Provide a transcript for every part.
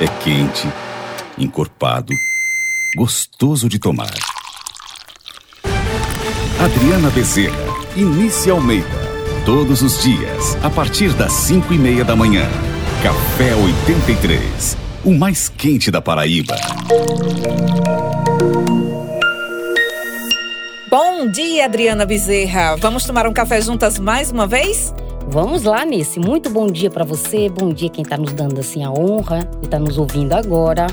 É quente, encorpado, gostoso de tomar. Adriana Bezerra, Inícia Almeida. Todos os dias, a partir das 5 e meia da manhã. Café 83, o mais quente da Paraíba. Bom dia, Adriana Bezerra. Vamos tomar um café juntas mais uma vez? Vamos lá, Nice. Muito bom dia para você. Bom dia quem tá nos dando assim a honra e tá nos ouvindo agora.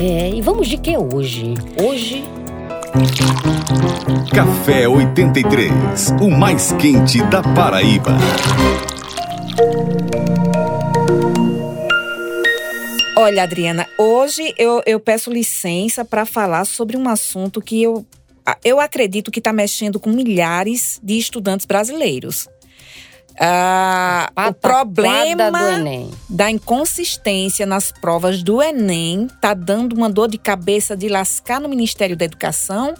É, e vamos de que hoje? Hoje Café 83, o mais quente da Paraíba. Olha, Adriana, hoje eu, eu peço licença para falar sobre um assunto que eu, eu acredito que está mexendo com milhares de estudantes brasileiros. Ah, o problema da inconsistência nas provas do Enem está dando uma dor de cabeça de lascar no Ministério da Educação,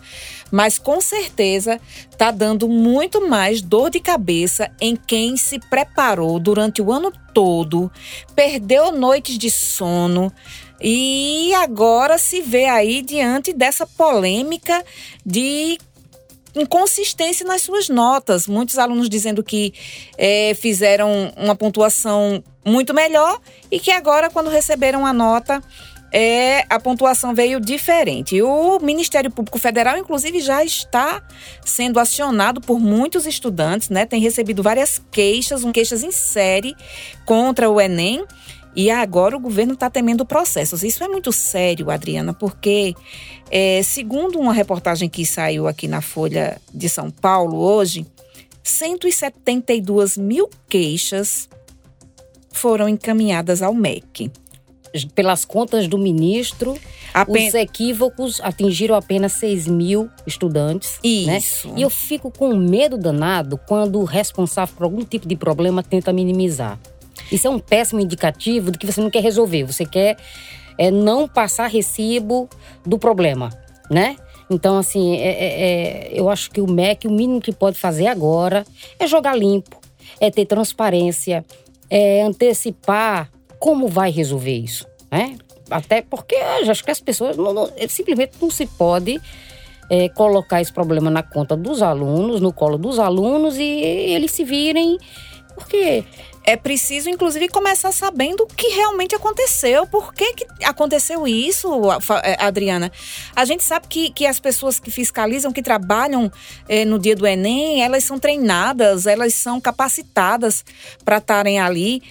mas com certeza está dando muito mais dor de cabeça em quem se preparou durante o ano todo, perdeu noites de sono. E agora se vê aí diante dessa polêmica de inconsistência nas suas notas. Muitos alunos dizendo que é, fizeram uma pontuação muito melhor e que agora, quando receberam a nota, é, a pontuação veio diferente. O Ministério Público Federal, inclusive, já está sendo acionado por muitos estudantes, né? Tem recebido várias queixas, um, queixas em série contra o Enem. E agora o governo está temendo processos. Isso é muito sério, Adriana, porque, é, segundo uma reportagem que saiu aqui na Folha de São Paulo hoje, 172 mil queixas foram encaminhadas ao MEC. Pelas contas do ministro, Apen... os equívocos atingiram apenas 6 mil estudantes. Né? Isso. Né? E eu fico com medo danado quando o responsável por algum tipo de problema tenta minimizar. Isso é um péssimo indicativo de que você não quer resolver, você quer é, não passar recibo do problema, né? Então, assim, é, é, é eu acho que o MEC, o mínimo que pode fazer agora é jogar limpo, é ter transparência, é antecipar como vai resolver isso, né? Até porque acho que as pessoas não, não, simplesmente não se pode é, colocar esse problema na conta dos alunos, no colo dos alunos e eles se virem. Porque é preciso, inclusive, começar sabendo o que realmente aconteceu. Por que, que aconteceu isso, é, Adriana? A gente sabe que, que as pessoas que fiscalizam, que trabalham eh, no dia do Enem, elas são treinadas, elas são capacitadas para estarem ali.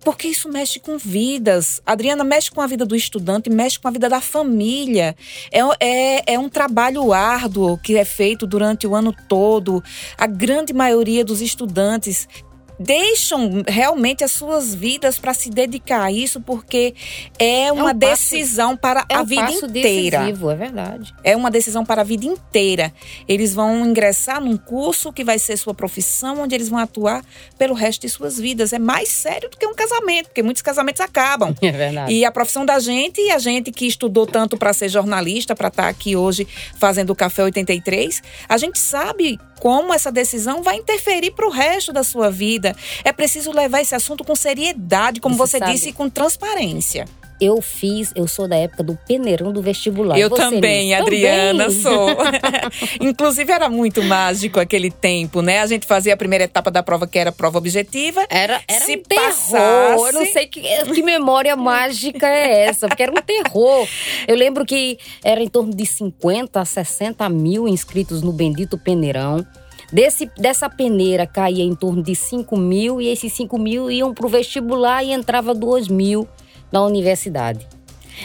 Porque isso mexe com vidas. Adriana mexe com a vida do estudante, mexe com a vida da família. É, é, é um trabalho árduo que é feito durante o ano todo. A grande maioria dos estudantes deixam realmente as suas vidas para se dedicar a isso, porque é uma é um decisão passo, para é a um vida inteira. Decisivo, é verdade. É uma decisão para a vida inteira. Eles vão ingressar num curso que vai ser sua profissão, onde eles vão atuar pelo resto de suas vidas. É mais sério do que um casamento, porque muitos casamentos acabam. É verdade. E a profissão da gente, e a gente que estudou tanto para ser jornalista, para estar tá aqui hoje fazendo o Café 83, a gente sabe como essa decisão vai interferir para o resto da sua vida. É preciso levar esse assunto com seriedade, como você, você disse, e com transparência. Eu fiz, eu sou da época do peneirão do vestibular. Eu Você também, Adriana, também. sou. Inclusive era muito mágico aquele tempo, né? A gente fazia a primeira etapa da prova, que era prova objetiva. Era, era Se um passasse... terror. Eu não sei que, que memória mágica é essa, porque era um terror. Eu lembro que era em torno de 50 a 60 mil inscritos no bendito peneirão. Desse, dessa peneira caía em torno de 5 mil e esses 5 mil iam para o vestibular e entrava 2 mil na universidade.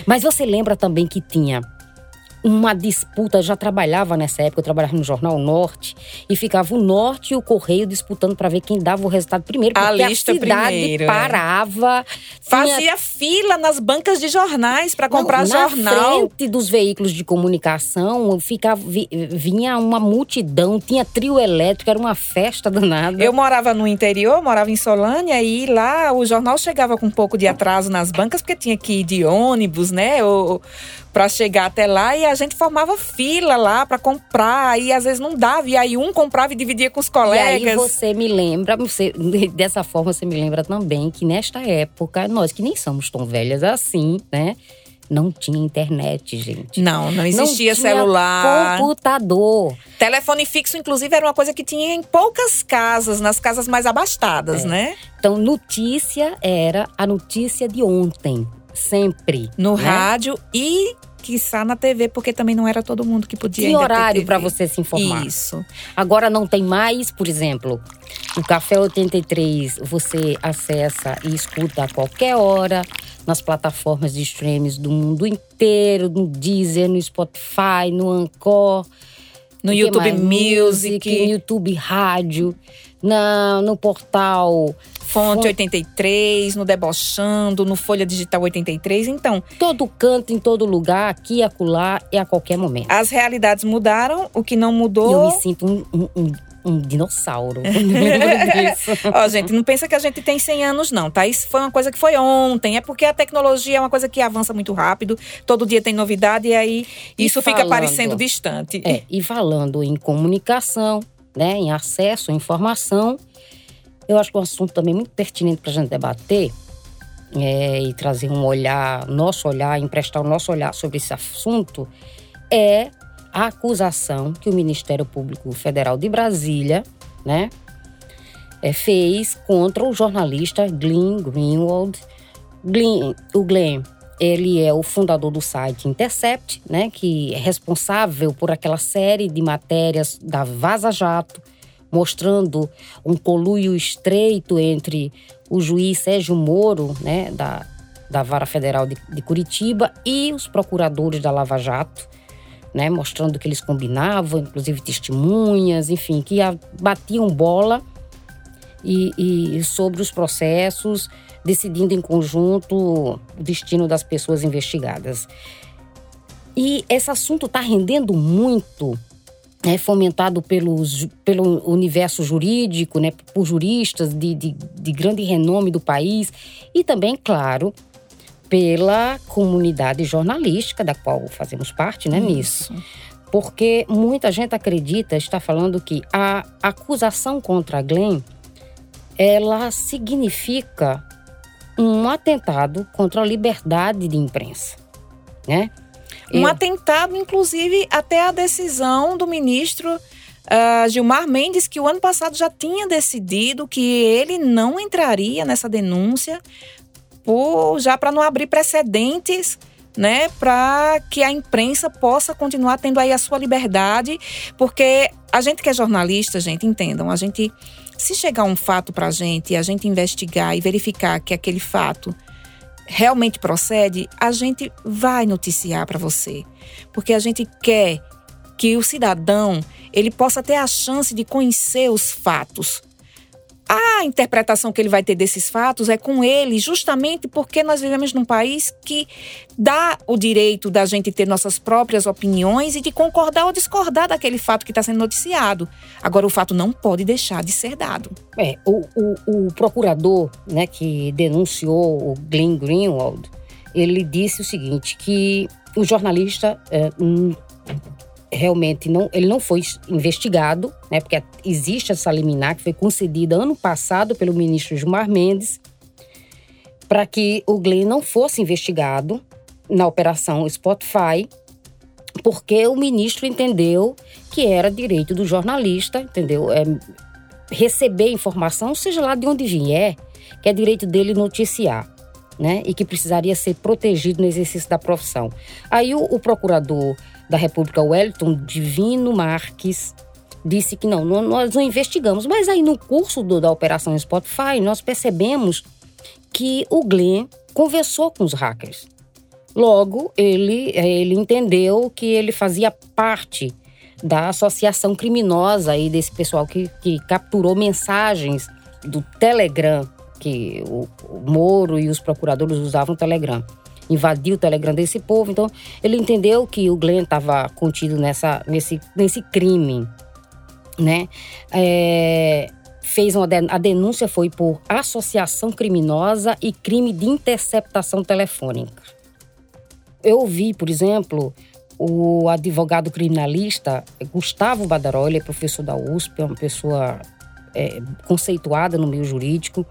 Mas você lembra também que tinha uma disputa, já trabalhava nessa época, eu trabalhava no Jornal Norte, e ficava o Norte e o Correio disputando para ver quem dava o resultado primeiro, porque a, a cidade primeiro, é. parava. É. Fazia tinha... fila nas bancas de jornais para comprar Não, jornal. Na frente dos veículos de comunicação, ficava, vinha uma multidão, tinha trio elétrico, era uma festa danada. Eu morava no interior, morava em Solânia, e lá o jornal chegava com um pouco de atraso nas bancas, porque tinha que ir de ônibus, né? Ou, para chegar até lá e a gente formava fila lá para comprar e às vezes não dava e aí um comprava e dividia com os colegas. E aí você me lembra, você, dessa forma você me lembra também que nesta época nós que nem somos tão velhas assim, né? Não tinha internet, gente. Não, não existia não tinha celular. Computador. Telefone fixo, inclusive, era uma coisa que tinha em poucas casas, nas casas mais abastadas, É. né? Então, notícia era a notícia de ontem, sempre. No né? rádio e, quiçá, na TV, porque também não era todo mundo que podia ter horário para você se informar. Isso. Agora não tem mais, por exemplo, o Café 83 você acessa e escuta a qualquer hora nas plataformas de streams do mundo inteiro, no Deezer, no Spotify, no Anchor. No que YouTube? Music. no YouTube Rádio, na, no portal Fonte 83, no Debochando, no Folha Digital 83. Então, todo canto, em todo lugar, aqui e acolá e a qualquer momento. as realidades mudaram, o que não E eu mudou. me sinto um, um- um- um dinossauro. Ó, gente, não pensa que a gente tem 100 anos, não, tá? Isso foi uma coisa que foi ontem. É porque a tecnologia é uma coisa que avança muito rápido. Todo dia tem novidade e aí E isso fica falando- parecendo distante. É, e falando em comunicação, né, em acesso à informação, eu acho que um assunto também muito pertinente para a gente debater é, e trazer um olhar, nosso olhar, emprestar o nosso olhar sobre esse assunto, é a acusação que o Ministério Público Federal de Brasília, né, é, fez contra o jornalista Glenn Greenwald. Glenn, o Glenn, ele é o fundador do site Intercept, né, que é responsável por aquela série de matérias da Vaza Jato, mostrando um coluio estreito entre o juiz Sérgio Moro, né, da, da Vara Federal de, de Curitiba, e os procuradores da Lava Jato, né, mostrando que eles combinavam, inclusive testemunhas, enfim, que batiam bola e, e sobre os processos, decidindo em conjunto o destino das pessoas investigadas. E esse assunto está rendendo muito, né, fomentado pelos, pelo universo jurídico, né, por juristas de, de, de grande renome do país e também, claro, pela comunidade jornalística da qual fazemos parte, né, nisso. Porque muita gente acredita, está falando que a acusação contra a Glenn, ela significa um atentado contra a liberdade de imprensa, né? Um Eu- atentado, inclusive, até a decisão do ministro ah, Gilmar Mendes, que o ano passado já tinha decidido que ele não entraria nessa denúncia, por, já para não abrir precedentes. Né, para que a imprensa possa continuar tendo aí a sua liberdade, porque a gente que é jornalista, gente, entendam, a gente se chegar um fato para a gente, e a gente investigar e verificar que aquele fato realmente procede, a gente vai noticiar para você, porque a gente quer que o cidadão ele possa ter a chance de conhecer os fatos. A interpretação que ele vai ter desses fatos é com ele, justamente porque nós vivemos num país que dá o direito da gente ter nossas próprias opiniões e de concordar ou discordar daquele fato que está sendo noticiado. Agora, o fato não pode deixar de ser dado. É, o, o, o procurador né, que denunciou o Glenn Greenwald, ele disse o seguinte, que o jornalista é, realmente não, ele não foi investigado, né, porque existe essa liminar que foi concedida ano passado pelo ministro Gilmar Mendes para que o Glenn não fosse investigado na operação Spotify, porque o ministro entendeu que era direito do jornalista, entendeu? É, receber informação, seja lá de onde vier, que é direito dele noticiar, né? E que precisaria ser protegido no exercício da profissão. Aí o, o procurador da República, Wellington Divino Marques, disse que não, nós não investigamos. Mas aí no curso do- da Operação Spotify, nós percebemos que o Glenn conversou com os hackers. Logo, ele, eh, ele entendeu que ele fazia parte da associação criminosa aí desse pessoal que, que capturou mensagens do Telegram, que o, Moro e os procuradores usavam o Telegram. Invadiu o Telegram desse povo. Então, ele entendeu que o Glenn estava contido nessa, nesse, nesse crime, né? É, fez uma a denúncia foi por associação criminosa e crime de interceptação telefônica. eu ouvi, por exemplo, o advogado criminalista Gustavo Badaró, ele é professor da USP, é uma pessoa é, conceituada no meio jurídico.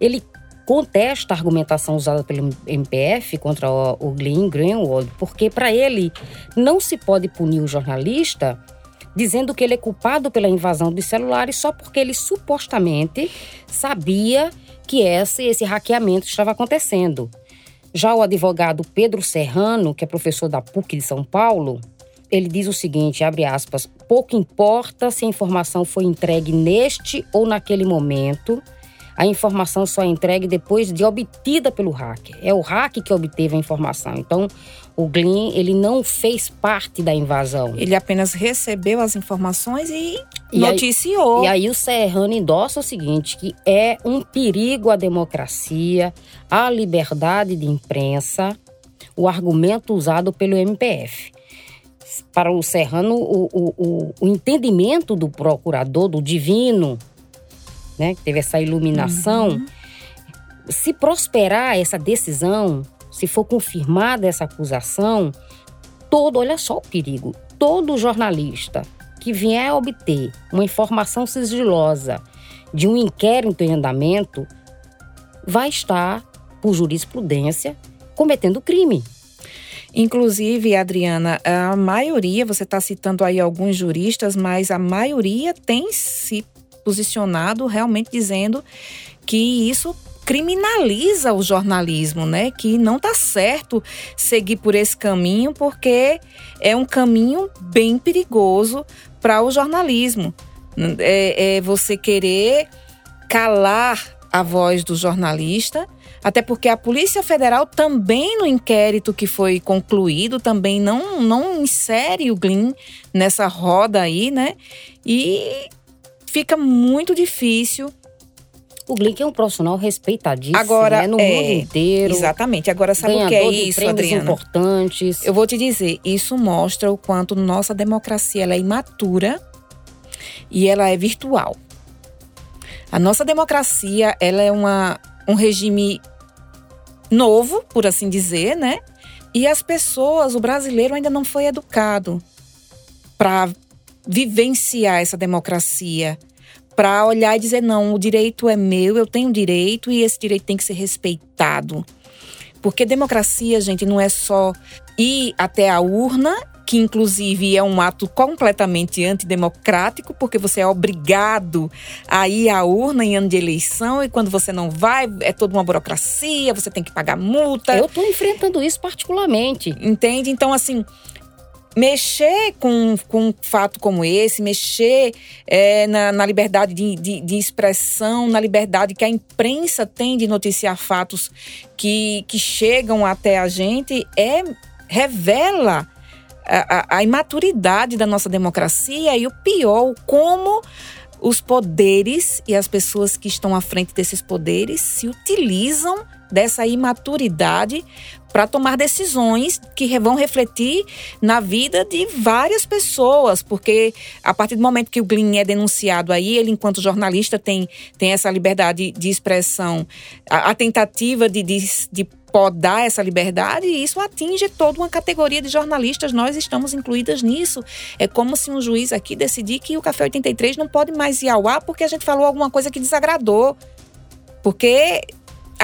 Ele contesta a argumentação usada pelo MPF contra o, Glenn Greenwald, porque para ele não se pode punir o jornalista dizendo que ele é culpado pela invasão dos celulares só porque ele supostamente sabia que esse, esse hackeamento estava acontecendo. Já o advogado Pedro Serrano, que é professor da PUC de São Paulo, ele diz o seguinte, abre aspas, pouco importa se a informação foi entregue neste ou naquele momento, a informação só é entregue depois de obtida pelo hacker. É o hacker que obteve a informação. Então, o Glyn, ele não fez parte da invasão. Ele apenas recebeu as informações e, e noticiou. Aí, e aí o Serrano endossa o seguinte, que é um perigo à democracia, à liberdade de imprensa, o argumento usado pelo MPF. Para o Serrano, o, o, o, o entendimento do procurador, do divino, né, que teve essa iluminação, uhum. se prosperar essa decisão, se for confirmada essa acusação, todo, olha só o perigo, todo jornalista que vier a obter uma informação sigilosa de um inquérito em andamento vai estar, por jurisprudência, cometendo crime. Inclusive, Adriana, a maioria, você está citando aí alguns juristas, mas a maioria tem se posicionado realmente dizendo que isso criminaliza o jornalismo, né? Que não está certo seguir por esse caminho, porque é um caminho bem perigoso para o jornalismo. É, é você querer calar a voz do jornalista, até porque a Polícia Federal também no inquérito que foi concluído também não não insere o Glyn nessa roda aí, né? E fica muito difícil. O Glick é um profissional respeitadíssimo Agora, né? no é, mundo inteiro. Exatamente. Agora, sabe o que é isso, Adriana? importantes. Eu vou te dizer, isso mostra o quanto nossa democracia ela é imatura e ela é virtual. A nossa democracia, ela é uma, um regime novo, por assim dizer, né? E as pessoas, o brasileiro ainda não foi educado para vivenciar essa democracia, para olhar e dizer: não, o direito é meu, eu tenho direito e esse direito tem que ser respeitado. Porque democracia, gente, não é só ir até a urna, que inclusive é um ato completamente antidemocrático, porque você é obrigado a ir à urna em ano de eleição e quando você não vai, é toda uma burocracia, você tem que pagar multa. Eu estou enfrentando isso particularmente. Entende? Então, assim, mexer com, com um fato como esse, mexer é, na, na, liberdade de, de, de, expressão, na liberdade que a imprensa tem de noticiar fatos que, que chegam até a gente, é revela a, a, a imaturidade da nossa democracia e o pior, como os poderes e as pessoas que estão à frente desses poderes se utilizam dessa imaturidade para tomar decisões que vão refletir na vida de várias pessoas, porque a partir do momento que o Glyn é denunciado aí, ele enquanto jornalista tem, tem essa liberdade de expressão, a, a tentativa de, de, de podar essa liberdade e isso atinge toda uma categoria de jornalistas. Nós estamos incluídas nisso. É como se um juiz aqui decidir que o Café 83 não pode mais ir ao ar porque a gente falou alguma coisa que desagradou. Porque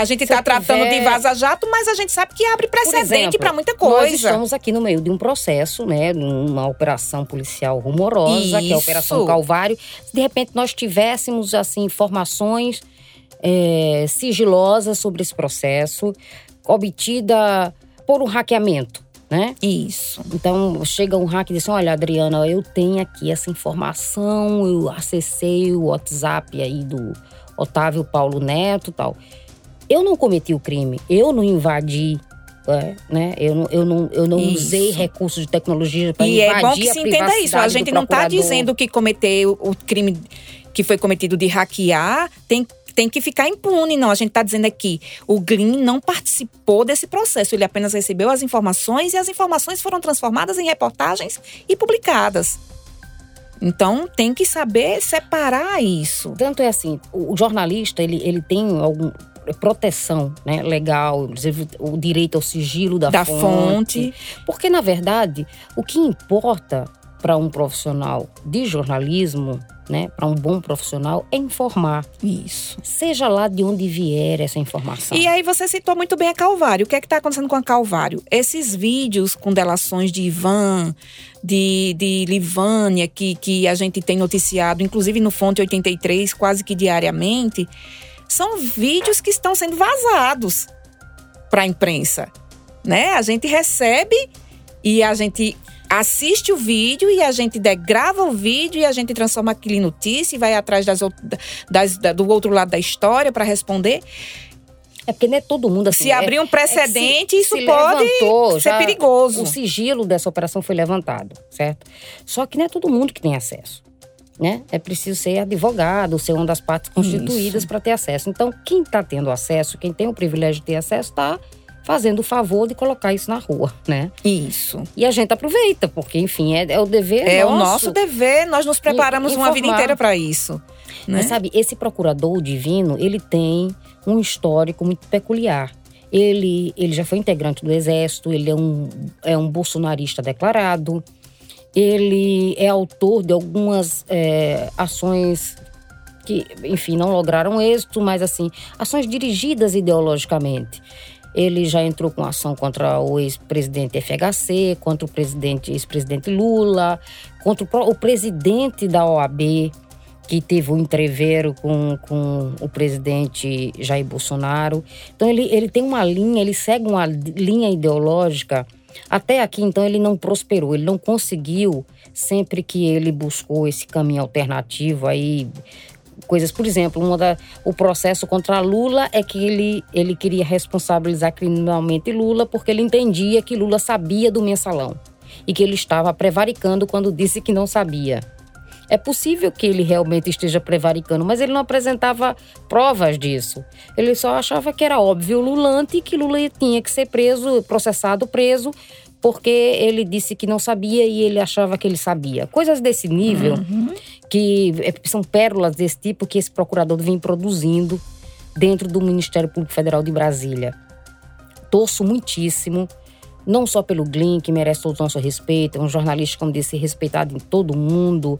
a gente está tratando de vaza-jato, mas a gente sabe que abre precedente para muita coisa. Nós estamos aqui no meio de um processo, né? Uma operação policial rumorosa, Isso. que é a Operação Calvário. Se de repente nós tivéssemos, assim, informações é, sigilosas sobre esse processo, obtida por um hackeamento. Né? Isso. Então chega um hack e diz: assim, Olha, Adriana, eu tenho aqui essa informação, eu acessei o WhatsApp aí do Otávio Paulo Neto tal. Eu não cometi o crime, eu não invadi é, né? Eu não, eu não, eu não usei recursos de tecnologia para invadir E é bom que se entenda isso. A gente não está dizendo que cometeu o crime que foi cometido de hackear tem tem que ficar impune, não. A gente está dizendo aqui, o Glyn não participou desse processo, ele apenas recebeu as informações e as informações foram transformadas em reportagens e publicadas. Então tem que saber separar isso. Tanto é assim, o jornalista ele, ele tem algum proteção né, legal, inclusive o direito ao sigilo da, Da fonte. fonte. Porque, na verdade, o que importa para um profissional de jornalismo, né, para um bom profissional, é informar. Isso. Seja lá de onde vier essa informação. E aí você citou muito bem a Calvário. O que é que está acontecendo com a Calvário? Esses vídeos com delações de Ivan, de, de Livânia, que, que a gente tem noticiado, inclusive no Fonte 83, quase que diariamente, são vídeos que estão sendo vazados para a imprensa. Né? A gente recebe e a gente assiste o vídeo e a gente degrava o vídeo e a gente transforma aquilo em notícia e vai atrás das, das- da- do outro lado da história para responder. É porque não é todo mundo assim. Se abrir um é- é precedente, se- isso se pode levantou, ser perigoso. O sigilo dessa operação foi levantado, certo? Só que não é todo mundo que tem acesso. Né? É preciso ser advogado, ser uma das partes constituídas para ter acesso. Então, quem está tendo acesso, quem tem o privilégio de ter acesso, está fazendo o favor de colocar isso na rua, né? Isso. E a gente aproveita, porque, enfim, é, é o dever É o nosso. nosso dever, nós nos preparamos uma vida informar. inteira para isso. Né? Mas sabe, esse procurador divino, ele tem um histórico muito peculiar. Ele, ele já foi integrante do Exército, ele é um, é um bolsonarista declarado, ele é autor de algumas é, ações que, enfim, não lograram êxito, mas assim, ações dirigidas ideologicamente. Ele já entrou com ação contra o ex-presidente FHC, contra o presidente, ex-presidente Lula, contra o, o presidente da OAB, que teve um entreveiro com, com o presidente Jair Bolsonaro. Então, ele, ele tem uma linha, ele segue uma linha ideológica. Até aqui, então, ele não prosperou, ele não conseguiu, sempre que ele buscou esse caminho alternativo aí, coisas, por exemplo, uma da, o processo contra Lula é que ele, ele queria responsabilizar criminalmente Lula porque ele entendia que Lula sabia do mensalão e que ele estava prevaricando quando disse que não sabia. É possível que ele realmente esteja prevaricando, mas ele não apresentava provas disso. Ele só achava que era óbvio Lulante e que Lula tinha que ser preso, processado, preso, porque ele disse que não sabia e ele achava que ele sabia. Coisas desse nível, que é, são pérolas desse tipo que esse procurador vem produzindo dentro do Ministério Público Federal de Brasília. Torço muitíssimo não só pelo Glyn, que merece todo o nosso respeito, é um jornalista, como disse, respeitado em todo mundo.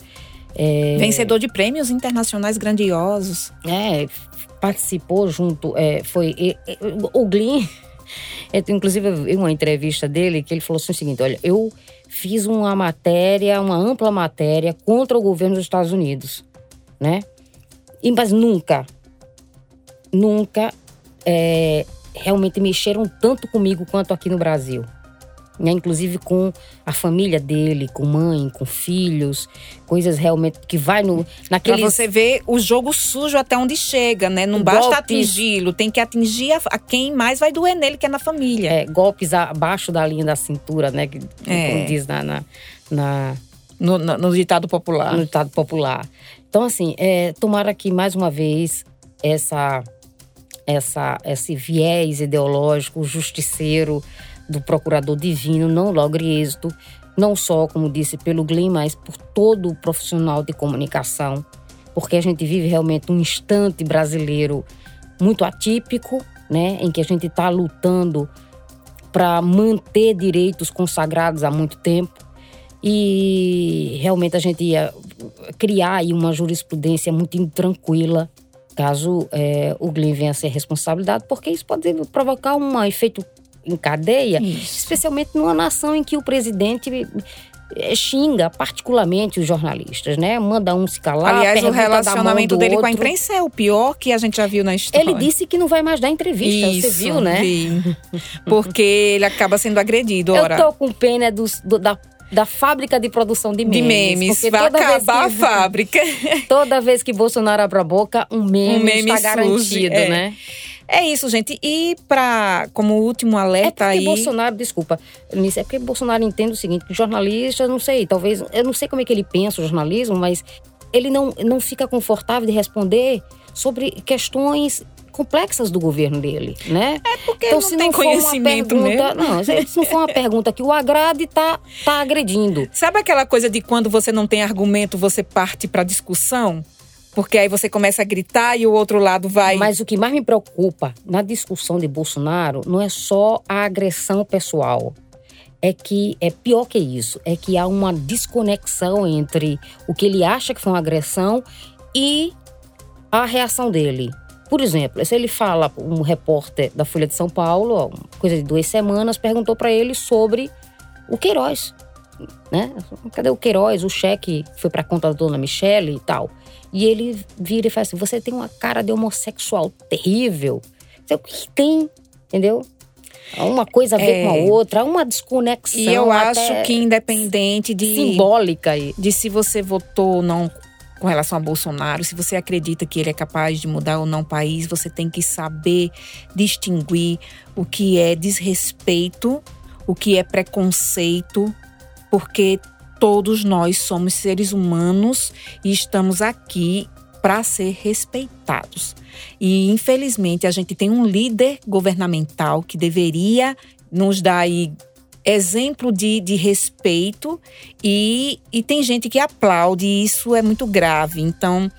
É, Vencedor de prêmios internacionais grandiosos. é, participou junto, é, foi é, o Glyn, inclusive eu vi uma entrevista dele que ele falou assim o seguinte, olha, eu fiz uma matéria, uma ampla matéria contra o governo dos Estados Unidos, né? E, mas nunca, nunca é, realmente mexeram tanto comigo quanto aqui no Brasil. Né? Inclusive com a família dele, com mãe, com filhos, coisas realmente que vai no Pra naqueles você ver o jogo sujo até onde chega, né? Não basta Golpes. atingi-lo, tem que atingir a, a quem mais vai doer nele, que é na família. é, golpes abaixo da linha da cintura, né? Que, É. Como diz na, na, na- No, no- no ditado popular. no ditado popular. Então, assim, é, tomara que mais uma vez essa, essa, esse viés ideológico, justiceiro do procurador divino não logre êxito, não só, como disse, pelo Glenn, mas por todo o profissional de comunicação, porque a gente vive realmente um instante brasileiro muito atípico, né, em que a gente está lutando para manter direitos consagrados há muito tempo. E realmente a gente ia criar aí uma jurisprudência muito intranquila caso eh, o Glenn venha a ser responsabilidade, porque isso pode provocar um efeito em cadeia, Isso. especialmente numa nação em que o presidente eh, xinga particularmente os jornalistas, né? Manda um se calar, Aliás, o relacionamento do dele com a imprensa é o pior que a gente já viu na história. Ele disse que não vai mais dar entrevista, Isso, você viu, né? vi. Porque ele acaba sendo agredido, ora. Eu tô com pena dos- do- da, da fábrica de produção de memes. de memes. Vai acabar a que- fábrica. Toda vez que Bolsonaro abre a boca, um meme, Um meme está surge, garantido, é. né? É isso, gente. E para como último É alerta porque aí. Bolsonaro, desculpa, é porque Bolsonaro entende o seguinte, que jornalista, não sei, talvez, eu não sei como é que ele pensa o jornalismo, mas ele não, não fica confortável de responder sobre questões complexas do governo dele, né? É porque ele não tem conhecimento uma pergunta, mesmo. Não, se não for uma pergunta que o agrade, tá, tá agredindo. Sabe aquela coisa de quando você não tem argumento, você parte para discussão? Porque aí você começa a gritar e o outro lado vai. Mas o que mais me preocupa na discussão de Bolsonaro não é só a agressão pessoal. É que é pior que isso, é que há uma desconexão entre o que ele acha que foi uma agressão e a reação dele. Por exemplo, se ele fala, um repórter da Folha de São Paulo, coisa de duas semanas, perguntou para ele sobre o Queiroz. Né? Cadê o Queiroz? O cheque foi para conta da dona Michele e tal. E ele vira e fala assim: Você tem uma cara de homossexual terrível. O que tem? Entendeu? Uma coisa a ver é. com a é. outra, uma desconexão. E eu acho que independente de. Simbólica aí. De se você votou ou não com relação a Bolsonaro, se você acredita que ele é capaz de mudar ou não o país, você tem que saber distinguir o que é desrespeito, o que é preconceito, porque todos nós somos seres humanos e estamos aqui para ser respeitados. E infelizmente a gente tem um líder governamental que deveria nos dar aí exemplo de, de respeito e, e tem gente que aplaude e isso é muito grave. Então,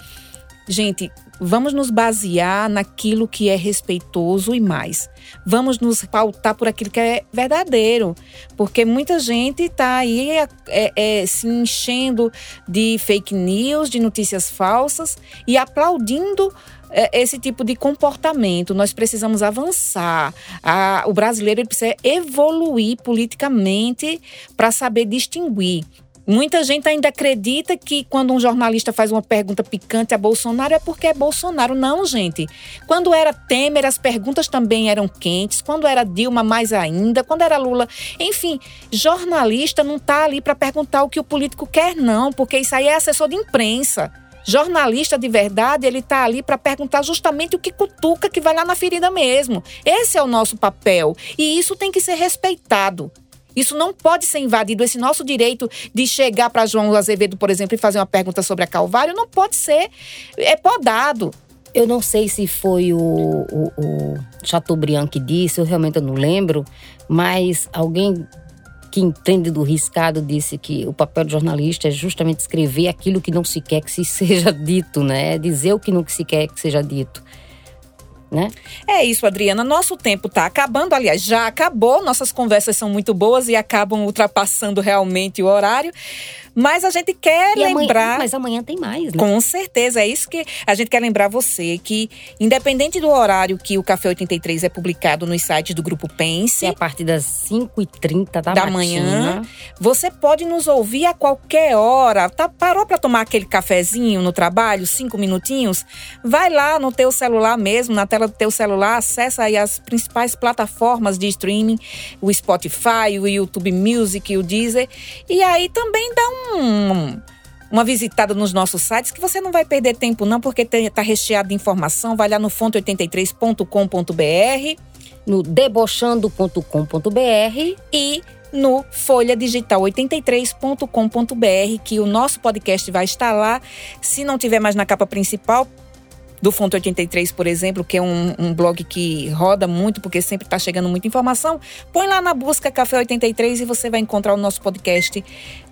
gente, vamos nos basear naquilo que é respeitoso e mais. Vamos nos pautar por aquilo que é verdadeiro, porque muita gente está aí é, é, se enchendo de fake news, de notícias falsas e aplaudindo é, esse tipo de comportamento. Nós precisamos avançar. A, o brasileiro precisa evoluir politicamente para saber distinguir. Muita gente ainda acredita que quando um jornalista faz uma pergunta picante a Bolsonaro é porque é Bolsonaro. Não, gente. Quando era Temer, as perguntas também eram quentes. Quando era Dilma, mais ainda. Quando era Lula. Enfim, jornalista não está ali para perguntar o que o político quer, não, porque isso aí é assessor de imprensa. Jornalista de verdade, ele está ali para perguntar justamente o que cutuca, que vai lá na ferida mesmo. Esse é o nosso papel. E isso tem que ser respeitado. Isso não pode ser invadido. Esse nosso direito de chegar para João Azevedo, por exemplo, e fazer uma pergunta sobre a Calvário, não pode ser. É podado. Eu não sei se foi o, o, o Chateaubriand que disse, eu realmente não lembro, mas alguém que entende do riscado disse que o papel do jornalista é justamente escrever aquilo que não se quer que se seja dito, né? Dizer o que não se quer que seja dito. Né? É isso, Adriana. Nosso tempo está acabando. Aliás, já acabou. Nossas conversas são muito boas e acabam ultrapassando realmente o horário. Mas a gente quer e lembrar. Amanhã, mas amanhã tem mais, né? Com certeza. É isso que a gente quer lembrar você: que, independente do horário que o Café 83 é publicado nos sites do Grupo Pense. É a partir das 5h30 da, da manhã. Você pode nos ouvir a qualquer hora. Tá, parou para tomar aquele cafezinho no trabalho, cinco minutinhos? Vai lá no teu celular mesmo, na tela do teu celular, acessa aí as principais plataformas de streaming, o Spotify, o YouTube Music, o Deezer. E aí também dá um um, uma visitada nos nossos sites que você não vai perder tempo não, porque está recheado de informação. Vai lá no fonte83.com.br, no debochando.com.br e no folhadigital83.com.br, que o nosso podcast vai estar lá. Se não tiver mais na capa principal, do Fonte 83, por exemplo, que é um, um blog que roda muito, porque sempre está chegando muita informação, põe lá na busca Café 83 e você vai encontrar o nosso podcast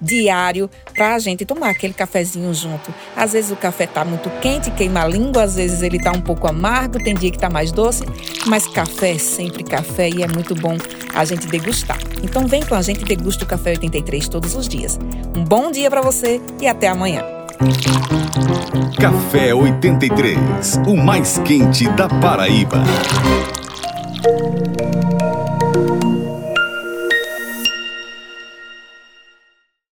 diário para a gente tomar aquele cafezinho junto. Às vezes o café está muito quente, queima a língua, às vezes ele está um pouco amargo, tem dia que está mais doce, mas café é sempre café e é muito bom a gente degustar. Então vem com a gente e degusta o Café 83 todos os dias. Um bom dia para você e até amanhã. Café 83, o mais quente da Paraíba.